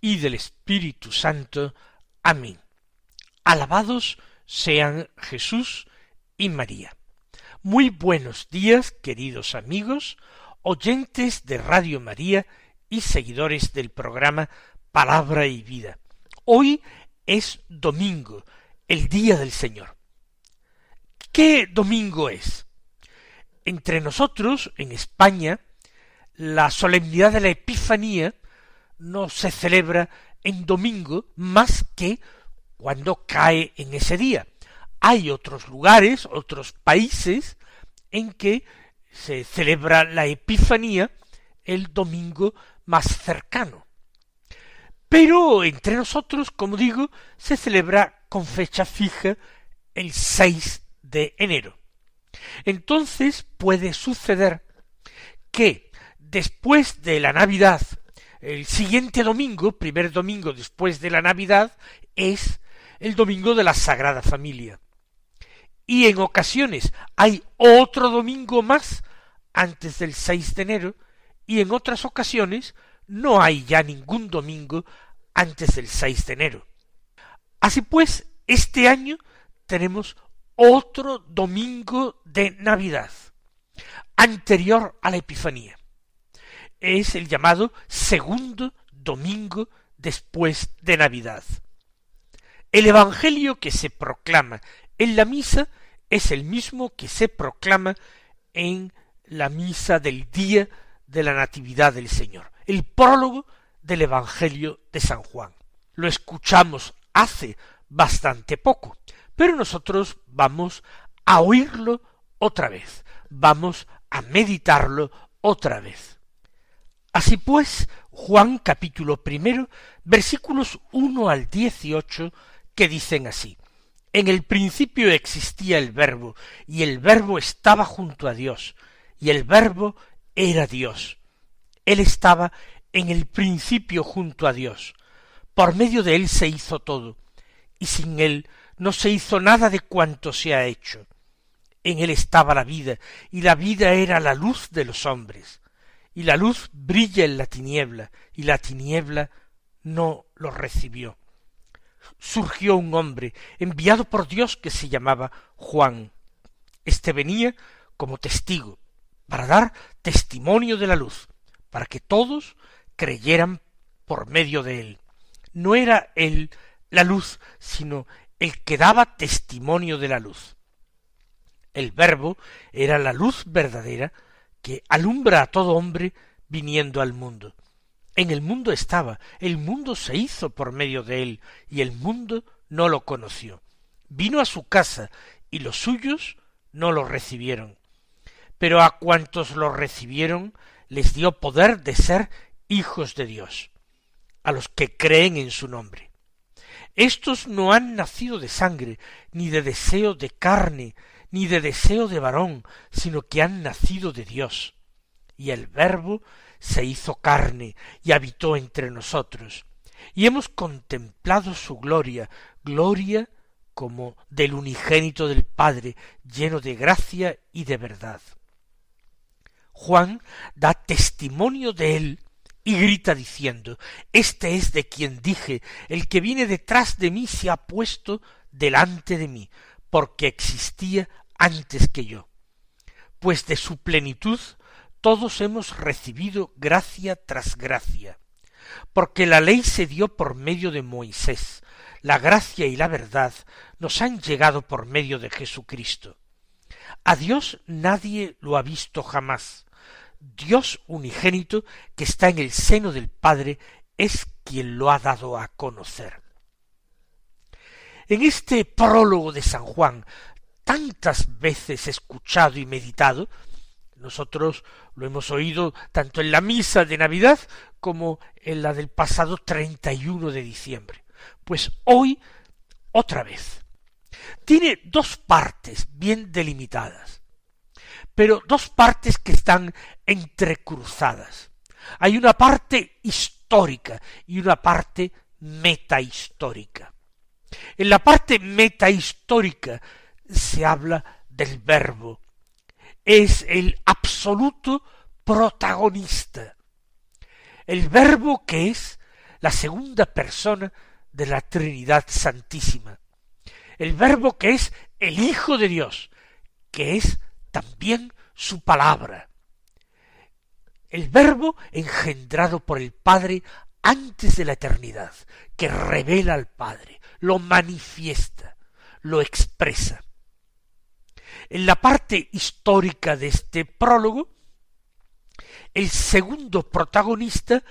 y del Espíritu Santo. Amén. Alabados sean Jesús y María. Muy buenos días, queridos amigos, oyentes de Radio María y seguidores del programa Palabra y Vida. Hoy es domingo, el día del Señor. ¿Qué domingo es? Entre nosotros, en España, la solemnidad de la Epifanía no se celebra en domingo más que cuando cae en ese día. Hay otros lugares, otros países en que se celebra la Epifanía el domingo más cercano. Pero entre nosotros, como digo, se celebra con fecha fija el 6 de enero. Entonces puede suceder que después de la Navidad, el siguiente domingo, primer domingo después de la Navidad, es el domingo de la Sagrada Familia. Y en ocasiones hay otro domingo más antes del 6 de enero, y en otras ocasiones no hay ya ningún domingo antes del 6 de enero. Así pues, este año tenemos otro domingo de Navidad, anterior a la Epifanía es el llamado segundo domingo después de Navidad. El Evangelio que se proclama en la misa es el mismo que se proclama en la misa del día de la Natividad del Señor, el prólogo del Evangelio de San Juan. Lo escuchamos hace bastante poco, pero nosotros vamos a oírlo otra vez, vamos a meditarlo otra vez. Así pues, Juan capítulo primero, versículos uno al dieciocho, que dicen así. En el principio existía el verbo, y el verbo estaba junto a Dios, y el verbo era Dios. Él estaba en el principio junto a Dios. Por medio de él se hizo todo, y sin él no se hizo nada de cuanto se ha hecho. En él estaba la vida, y la vida era la luz de los hombres y la luz brilla en la tiniebla, y la tiniebla no lo recibió. Surgió un hombre enviado por Dios que se llamaba Juan. Este venía como testigo, para dar testimonio de la luz, para que todos creyeran por medio de él. No era él la luz, sino el que daba testimonio de la luz. El verbo era la luz verdadera alumbra a todo hombre viniendo al mundo. En el mundo estaba, el mundo se hizo por medio de él, y el mundo no lo conoció. Vino a su casa, y los suyos no lo recibieron. Pero a cuantos lo recibieron, les dio poder de ser hijos de Dios, a los que creen en su nombre. Estos no han nacido de sangre, ni de deseo de carne, ni de deseo de varón, sino que han nacido de Dios. Y el Verbo se hizo carne y habitó entre nosotros, y hemos contemplado su gloria, gloria como del unigénito del Padre, lleno de gracia y de verdad. Juan da testimonio de él y grita diciendo, Este es de quien dije, el que viene detrás de mí se ha puesto delante de mí, porque existía antes que yo. Pues de su plenitud todos hemos recibido gracia tras gracia, porque la ley se dio por medio de Moisés, la gracia y la verdad nos han llegado por medio de Jesucristo. A Dios nadie lo ha visto jamás. Dios unigénito que está en el seno del Padre es quien lo ha dado a conocer. En este prólogo de San Juan, tantas veces escuchado y meditado, nosotros lo hemos oído tanto en la misa de Navidad como en la del pasado treinta y uno de diciembre. Pues hoy, otra vez. Tiene dos partes bien delimitadas, pero dos partes que están entrecruzadas. Hay una parte histórica y una parte metahistórica. En la parte metahistórica se habla del verbo. Es el absoluto protagonista. El verbo que es la segunda persona de la Trinidad Santísima. El verbo que es el Hijo de Dios, que es también su palabra. El verbo engendrado por el Padre antes de la eternidad, que revela al Padre, lo manifiesta, lo expresa. En la parte histórica de este prólogo, el segundo protagonista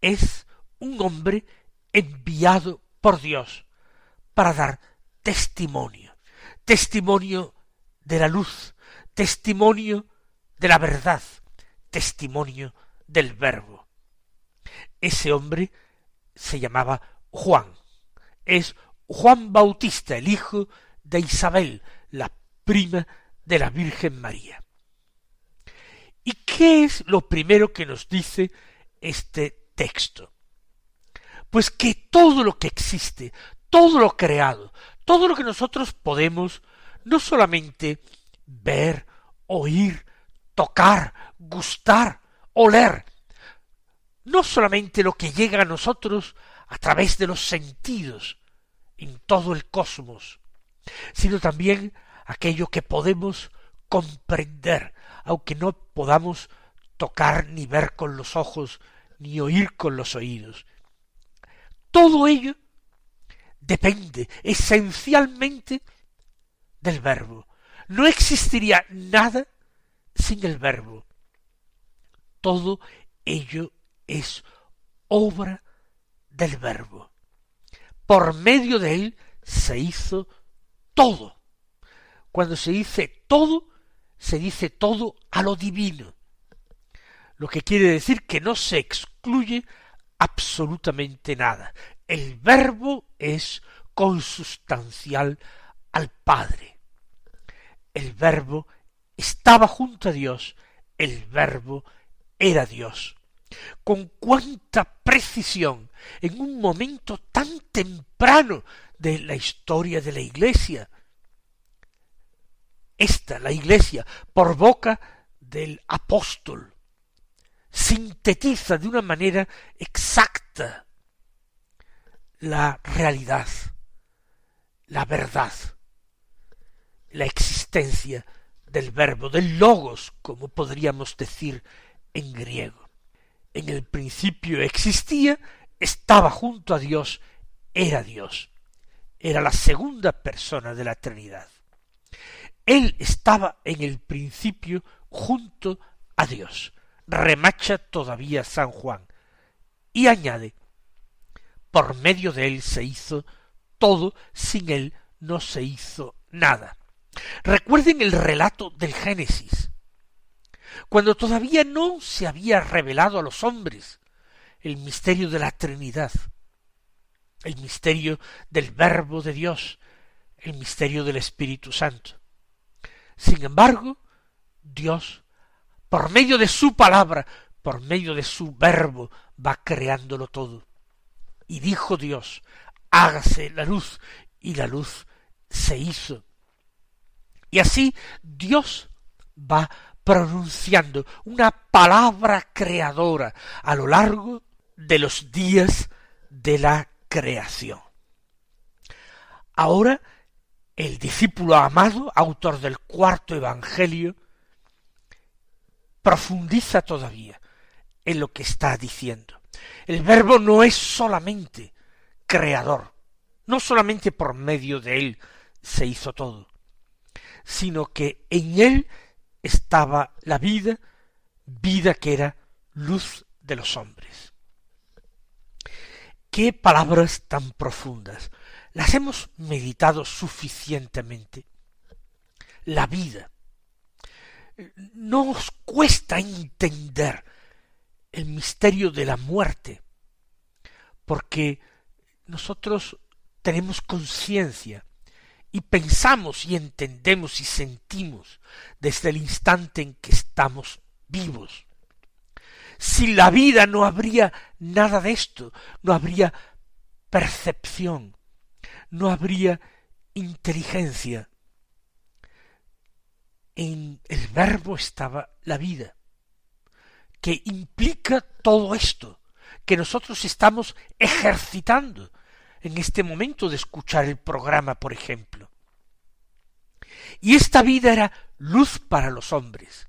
es un hombre enviado por Dios para dar testimonio, testimonio de la luz, testimonio de la verdad, testimonio del verbo. Ese hombre se llamaba Juan. Es Juan Bautista, el hijo de Isabel, la prima de la Virgen María. ¿Y qué es lo primero que nos dice este texto? Pues que todo lo que existe, todo lo creado, todo lo que nosotros podemos no solamente ver, oír, tocar, gustar, oler, no solamente lo que llega a nosotros a través de los sentidos en todo el cosmos, sino también aquello que podemos comprender, aunque no podamos tocar ni ver con los ojos, ni oír con los oídos. Todo ello depende esencialmente del verbo. No existiría nada sin el verbo. Todo ello es obra del verbo. Por medio de él se hizo todo. Cuando se dice todo, se dice todo a lo divino. Lo que quiere decir que no se excluye absolutamente nada. El verbo es consustancial al Padre. El verbo estaba junto a Dios, el verbo era Dios. Con cuánta precisión en un momento tan temprano de la historia de la Iglesia. Esta, la Iglesia, por boca del apóstol, sintetiza de una manera exacta la realidad, la verdad, la existencia del verbo, del logos, como podríamos decir en griego. En el principio existía, estaba junto a Dios, era Dios. Era la segunda persona de la Trinidad. Él estaba en el principio junto a Dios remacha todavía San Juan y añade, por medio de él se hizo todo, sin él no se hizo nada. Recuerden el relato del Génesis, cuando todavía no se había revelado a los hombres el misterio de la Trinidad, el misterio del Verbo de Dios, el misterio del Espíritu Santo. Sin embargo, Dios por medio de su palabra, por medio de su verbo, va creándolo todo. Y dijo Dios, hágase la luz, y la luz se hizo. Y así Dios va pronunciando una palabra creadora a lo largo de los días de la creación. Ahora el discípulo amado, autor del cuarto Evangelio, profundiza todavía en lo que está diciendo. El verbo no es solamente creador, no solamente por medio de él se hizo todo, sino que en él estaba la vida, vida que era luz de los hombres. Qué palabras tan profundas. Las hemos meditado suficientemente. La vida, no os cuesta entender el misterio de la muerte, porque nosotros tenemos conciencia y pensamos y entendemos y sentimos desde el instante en que estamos vivos. Sin la vida no habría nada de esto, no habría percepción, no habría inteligencia. En el verbo estaba la vida, que implica todo esto que nosotros estamos ejercitando en este momento de escuchar el programa, por ejemplo. Y esta vida era luz para los hombres.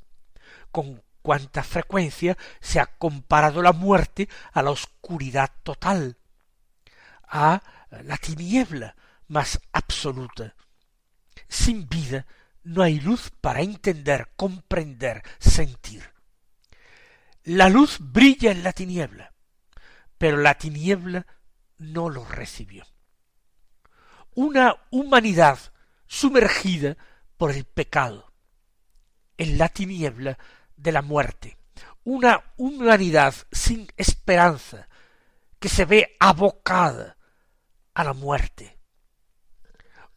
Con cuánta frecuencia se ha comparado la muerte a la oscuridad total, a la tiniebla más absoluta. Sin vida no hay luz para entender, comprender, sentir. La luz brilla en la tiniebla, pero la tiniebla no lo recibió. Una humanidad sumergida por el pecado, en la tiniebla de la muerte, una humanidad sin esperanza, que se ve abocada a la muerte,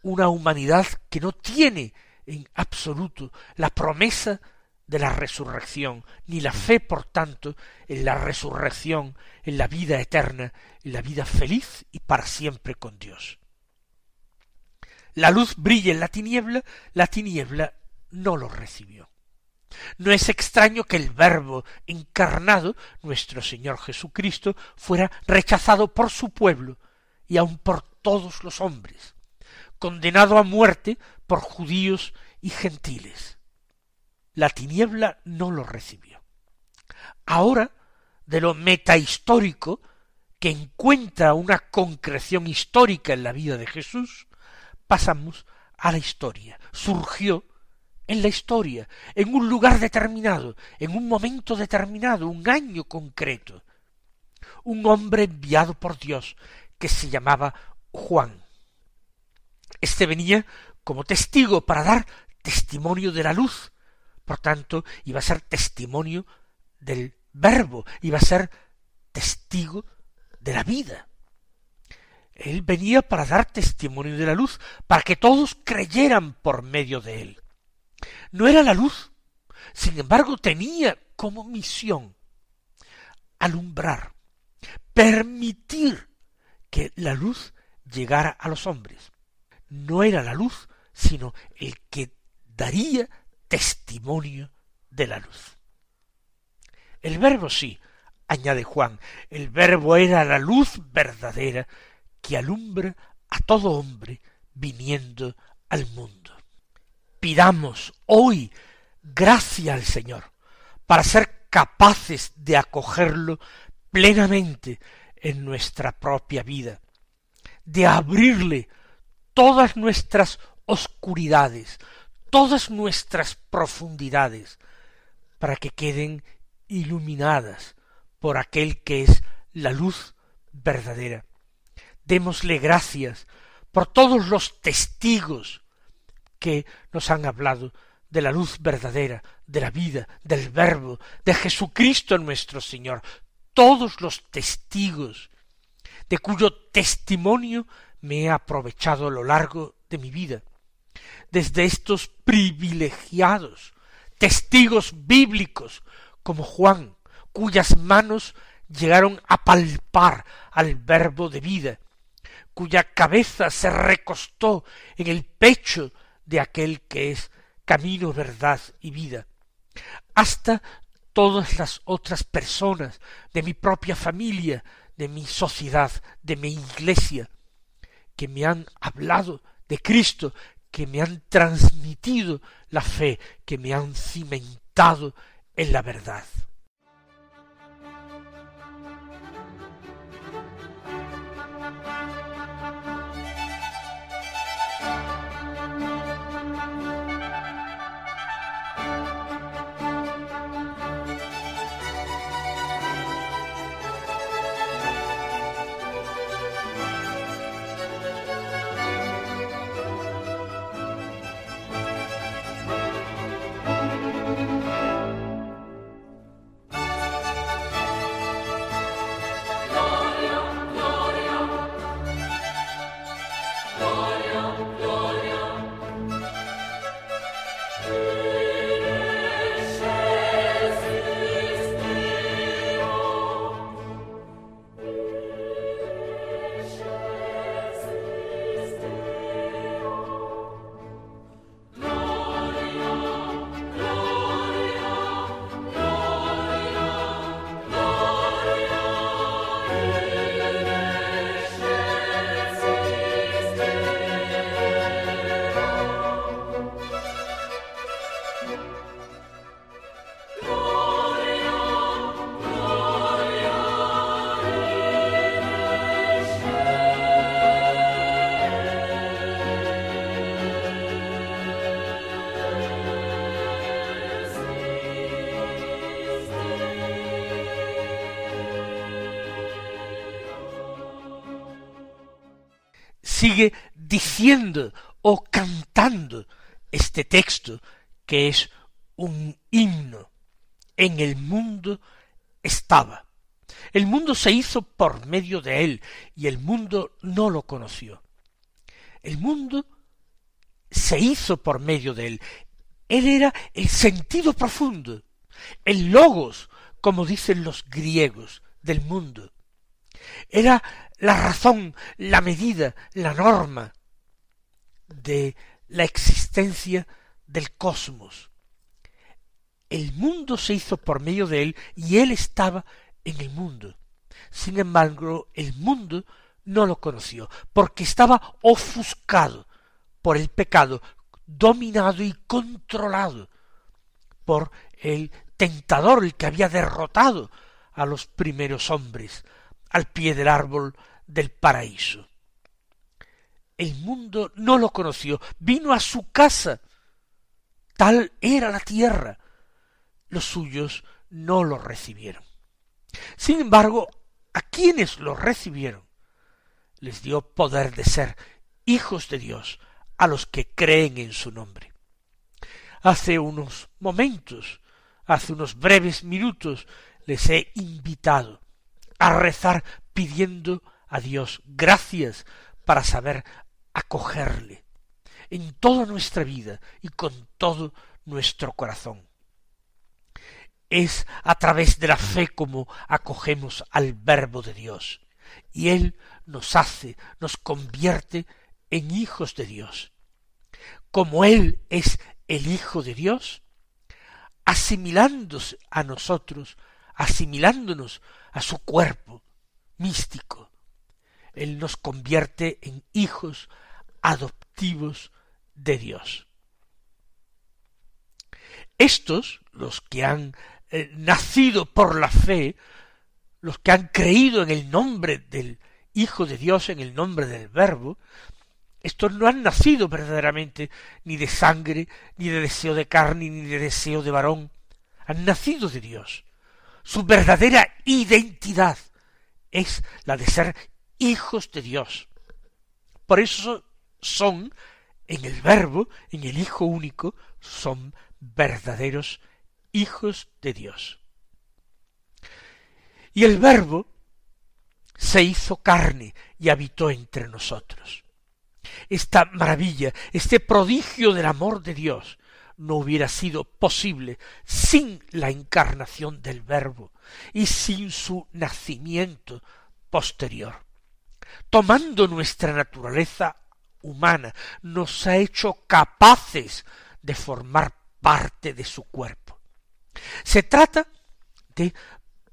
una humanidad que no tiene en absoluto la promesa de la resurrección, ni la fe, por tanto, en la resurrección, en la vida eterna, en la vida feliz y para siempre con Dios. La luz brilla en la tiniebla, la tiniebla no lo recibió. No es extraño que el Verbo encarnado, nuestro Señor Jesucristo, fuera rechazado por su pueblo y aun por todos los hombres, condenado a muerte por judíos y gentiles la tiniebla no lo recibió. Ahora, de lo metahistórico, que encuentra una concreción histórica en la vida de Jesús, pasamos a la historia. Surgió en la historia, en un lugar determinado, en un momento determinado, un año concreto. Un hombre enviado por Dios que se llamaba Juan. Este venía como testigo para dar testimonio de la luz, por tanto, iba a ser testimonio del verbo, iba a ser testigo de la vida. Él venía para dar testimonio de la luz, para que todos creyeran por medio de él. No era la luz, sin embargo tenía como misión alumbrar, permitir que la luz llegara a los hombres. No era la luz, sino el que daría testimonio de la luz. El verbo sí, añade Juan, el verbo era la luz verdadera que alumbra a todo hombre viniendo al mundo. Pidamos hoy gracia al Señor para ser capaces de acogerlo plenamente en nuestra propia vida, de abrirle todas nuestras oscuridades, todas nuestras profundidades para que queden iluminadas por aquel que es la luz verdadera. Démosle gracias por todos los testigos que nos han hablado de la luz verdadera, de la vida, del Verbo, de Jesucristo nuestro Señor, todos los testigos de cuyo testimonio me he aprovechado a lo largo de mi vida. Desde estos privilegiados testigos bíblicos como Juan, cuyas manos llegaron a palpar al verbo de vida, cuya cabeza se recostó en el pecho de aquel que es camino, verdad y vida, hasta todas las otras personas de mi propia familia, de mi sociedad, de mi iglesia, que me han hablado de Cristo, que me han transmitido la fe, que me han cimentado en la verdad. Sigue diciendo o cantando este texto que es un himno. En el mundo estaba. El mundo se hizo por medio de él y el mundo no lo conoció. El mundo se hizo por medio de él. Él era el sentido profundo, el logos, como dicen los griegos, del mundo. Era la razón, la medida, la norma de la existencia del cosmos. El mundo se hizo por medio de él y él estaba en el mundo. Sin embargo, el mundo no lo conoció, porque estaba ofuscado por el pecado, dominado y controlado por el tentador, el que había derrotado a los primeros hombres al pie del árbol del paraíso. El mundo no lo conoció, vino a su casa. Tal era la tierra. Los suyos no lo recibieron. Sin embargo, a quienes lo recibieron, les dio poder de ser hijos de Dios a los que creen en su nombre. Hace unos momentos, hace unos breves minutos, les he invitado a rezar pidiendo a Dios gracias para saber acogerle en toda nuestra vida y con todo nuestro corazón. Es a través de la fe como acogemos al Verbo de Dios, y Él nos hace, nos convierte en hijos de Dios. Como Él es el Hijo de Dios, asimilándose a nosotros, asimilándonos a su cuerpo místico, Él nos convierte en hijos adoptivos de Dios. Estos, los que han eh, nacido por la fe, los que han creído en el nombre del Hijo de Dios, en el nombre del Verbo, estos no han nacido verdaderamente ni de sangre, ni de deseo de carne, ni de deseo de varón, han nacido de Dios. Su verdadera identidad es la de ser hijos de Dios. Por eso son, en el Verbo, en el Hijo único, son verdaderos hijos de Dios. Y el Verbo se hizo carne y habitó entre nosotros. Esta maravilla, este prodigio del amor de Dios, no hubiera sido posible sin la encarnación del Verbo y sin su nacimiento posterior. Tomando nuestra naturaleza humana, nos ha hecho capaces de formar parte de su cuerpo. Se trata de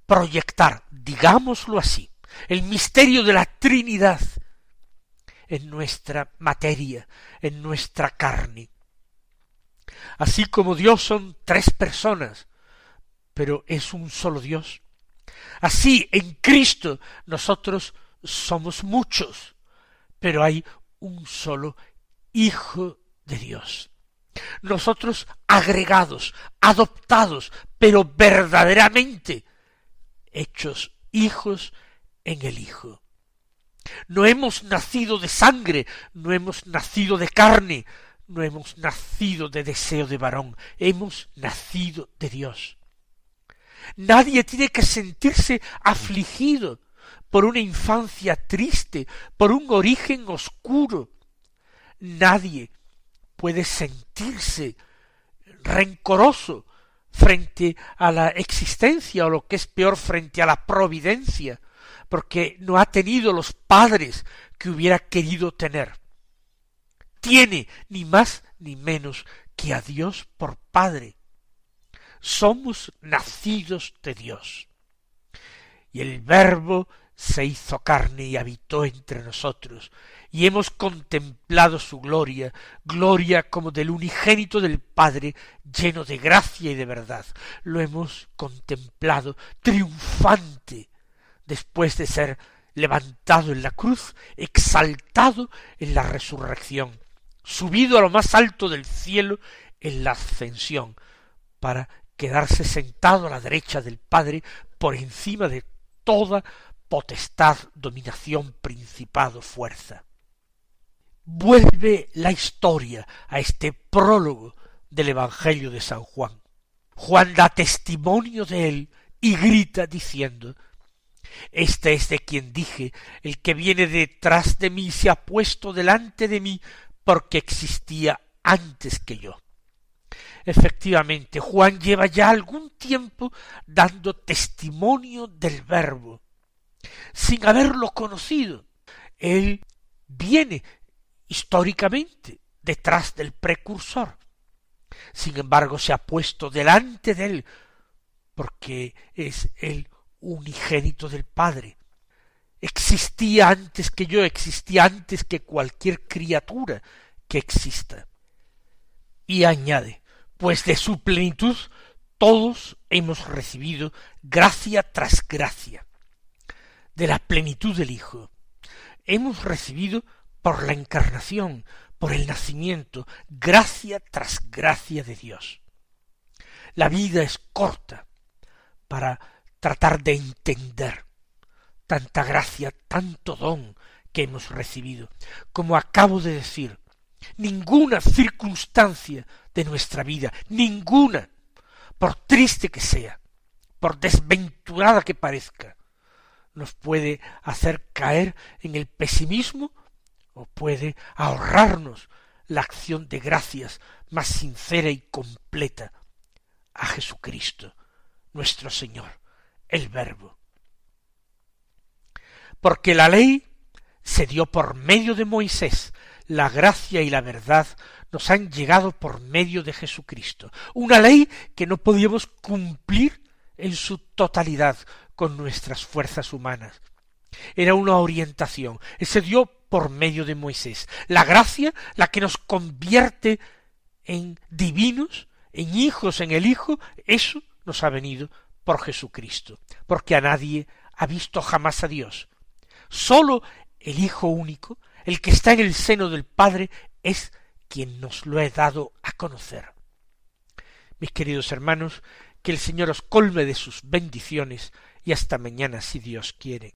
proyectar, digámoslo así, el misterio de la Trinidad en nuestra materia, en nuestra carne. Así como Dios son tres personas, pero es un solo Dios. Así en Cristo nosotros somos muchos, pero hay un solo Hijo de Dios. Nosotros agregados, adoptados, pero verdaderamente hechos hijos en el Hijo. No hemos nacido de sangre, no hemos nacido de carne, no hemos nacido de deseo de varón, hemos nacido de Dios. Nadie tiene que sentirse afligido por una infancia triste, por un origen oscuro. Nadie puede sentirse rencoroso frente a la existencia o lo que es peor frente a la providencia, porque no ha tenido los padres que hubiera querido tener. Tiene ni más ni menos que a Dios por Padre. Somos nacidos de Dios. Y el Verbo se hizo carne y habitó entre nosotros, y hemos contemplado su gloria, gloria como del unigénito del Padre, lleno de gracia y de verdad. Lo hemos contemplado triunfante después de ser levantado en la cruz, exaltado en la resurrección, subido a lo más alto del cielo en la ascensión, para quedarse sentado a la derecha del Padre por encima de toda potestad, dominación, principado, fuerza. vuelve la historia a este prólogo del Evangelio de San Juan. Juan da testimonio de él y grita diciendo Este es de quien dije, el que viene detrás de mí se ha puesto delante de mí porque existía antes que yo. Efectivamente, Juan lleva ya algún tiempo dando testimonio del Verbo, sin haberlo conocido. Él viene históricamente detrás del precursor. Sin embargo, se ha puesto delante de él porque es el unigénito del Padre. Existía antes que yo, existía antes que cualquier criatura que exista. Y añade, pues de su plenitud todos hemos recibido gracia tras gracia. De la plenitud del Hijo hemos recibido por la encarnación, por el nacimiento, gracia tras gracia de Dios. La vida es corta para tratar de entender tanta gracia, tanto don que hemos recibido. Como acabo de decir, ninguna circunstancia de nuestra vida, ninguna, por triste que sea, por desventurada que parezca, nos puede hacer caer en el pesimismo o puede ahorrarnos la acción de gracias más sincera y completa a Jesucristo, nuestro Señor, el Verbo. Porque la ley se dio por medio de Moisés, la gracia y la verdad nos han llegado por medio de Jesucristo. Una ley que no podíamos cumplir en su totalidad con nuestras fuerzas humanas. Era una orientación. Se dio por medio de Moisés. La gracia, la que nos convierte en divinos, en hijos en el Hijo, eso nos ha venido por Jesucristo, porque a nadie ha visto jamás a Dios. Sólo el Hijo único, el que está en el seno del Padre, es quien nos lo ha dado a conocer. Mis queridos hermanos, que el Señor os colme de sus bendiciones y hasta mañana si Dios quiere.